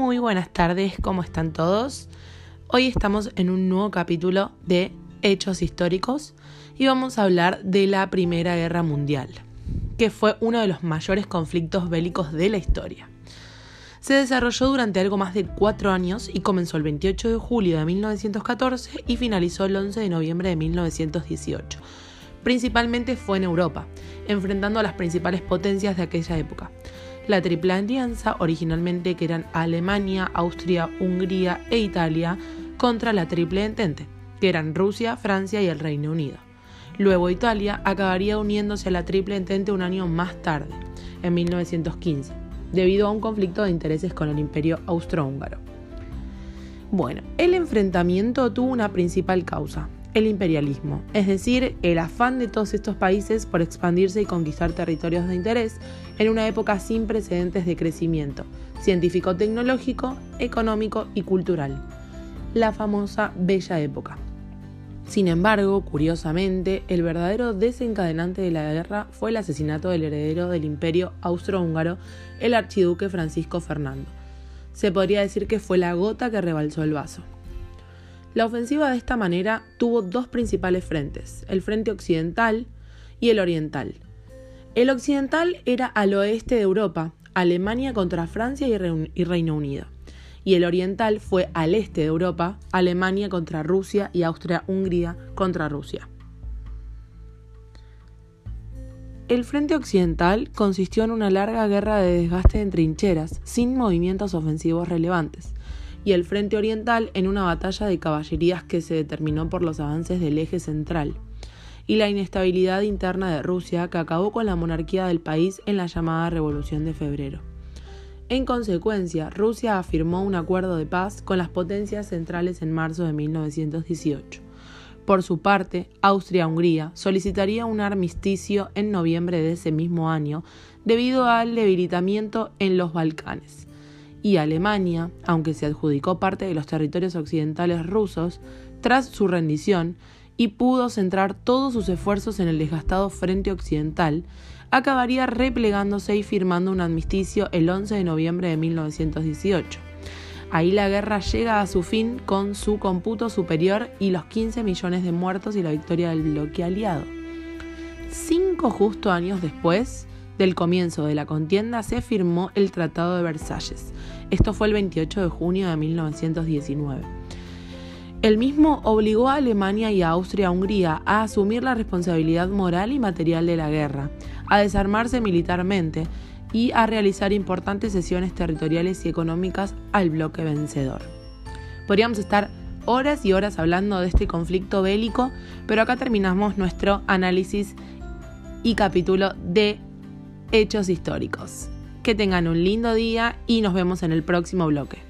Muy buenas tardes, ¿cómo están todos? Hoy estamos en un nuevo capítulo de Hechos Históricos y vamos a hablar de la Primera Guerra Mundial, que fue uno de los mayores conflictos bélicos de la historia. Se desarrolló durante algo más de cuatro años y comenzó el 28 de julio de 1914 y finalizó el 11 de noviembre de 1918. Principalmente fue en Europa, enfrentando a las principales potencias de aquella época la Triple Alianza, originalmente que eran Alemania, Austria, Hungría e Italia, contra la Triple Entente, que eran Rusia, Francia y el Reino Unido. Luego Italia acabaría uniéndose a la Triple Entente un año más tarde, en 1915, debido a un conflicto de intereses con el Imperio Austrohúngaro. Bueno, el enfrentamiento tuvo una principal causa, el imperialismo, es decir, el afán de todos estos países por expandirse y conquistar territorios de interés en una época sin precedentes de crecimiento científico-tecnológico, económico y cultural, la famosa Bella Época. Sin embargo, curiosamente, el verdadero desencadenante de la guerra fue el asesinato del heredero del imperio austrohúngaro, el archiduque Francisco Fernando. Se podría decir que fue la gota que rebalsó el vaso. La ofensiva de esta manera tuvo dos principales frentes, el frente occidental y el oriental. El occidental era al oeste de Europa, Alemania contra Francia y Reino Unido. Y el oriental fue al este de Europa, Alemania contra Rusia y Austria-Hungría contra Rusia. El frente occidental consistió en una larga guerra de desgaste en trincheras, sin movimientos ofensivos relevantes y el Frente Oriental en una batalla de caballerías que se determinó por los avances del eje central y la inestabilidad interna de Rusia que acabó con la monarquía del país en la llamada Revolución de Febrero. En consecuencia, Rusia afirmó un acuerdo de paz con las potencias centrales en marzo de 1918. Por su parte, Austria-Hungría solicitaría un armisticio en noviembre de ese mismo año debido al debilitamiento en los Balcanes y Alemania, aunque se adjudicó parte de los territorios occidentales rusos, tras su rendición y pudo centrar todos sus esfuerzos en el desgastado frente occidental, acabaría replegándose y firmando un armisticio el 11 de noviembre de 1918. Ahí la guerra llega a su fin con su computo superior y los 15 millones de muertos y la victoria del bloque aliado. Cinco justo años después, del comienzo de la contienda se firmó el Tratado de Versalles. Esto fue el 28 de junio de 1919. El mismo obligó a Alemania y a Austria-Hungría a asumir la responsabilidad moral y material de la guerra, a desarmarse militarmente y a realizar importantes sesiones territoriales y económicas al bloque vencedor. Podríamos estar horas y horas hablando de este conflicto bélico, pero acá terminamos nuestro análisis y capítulo de hechos históricos. Que tengan un lindo día y nos vemos en el próximo bloque.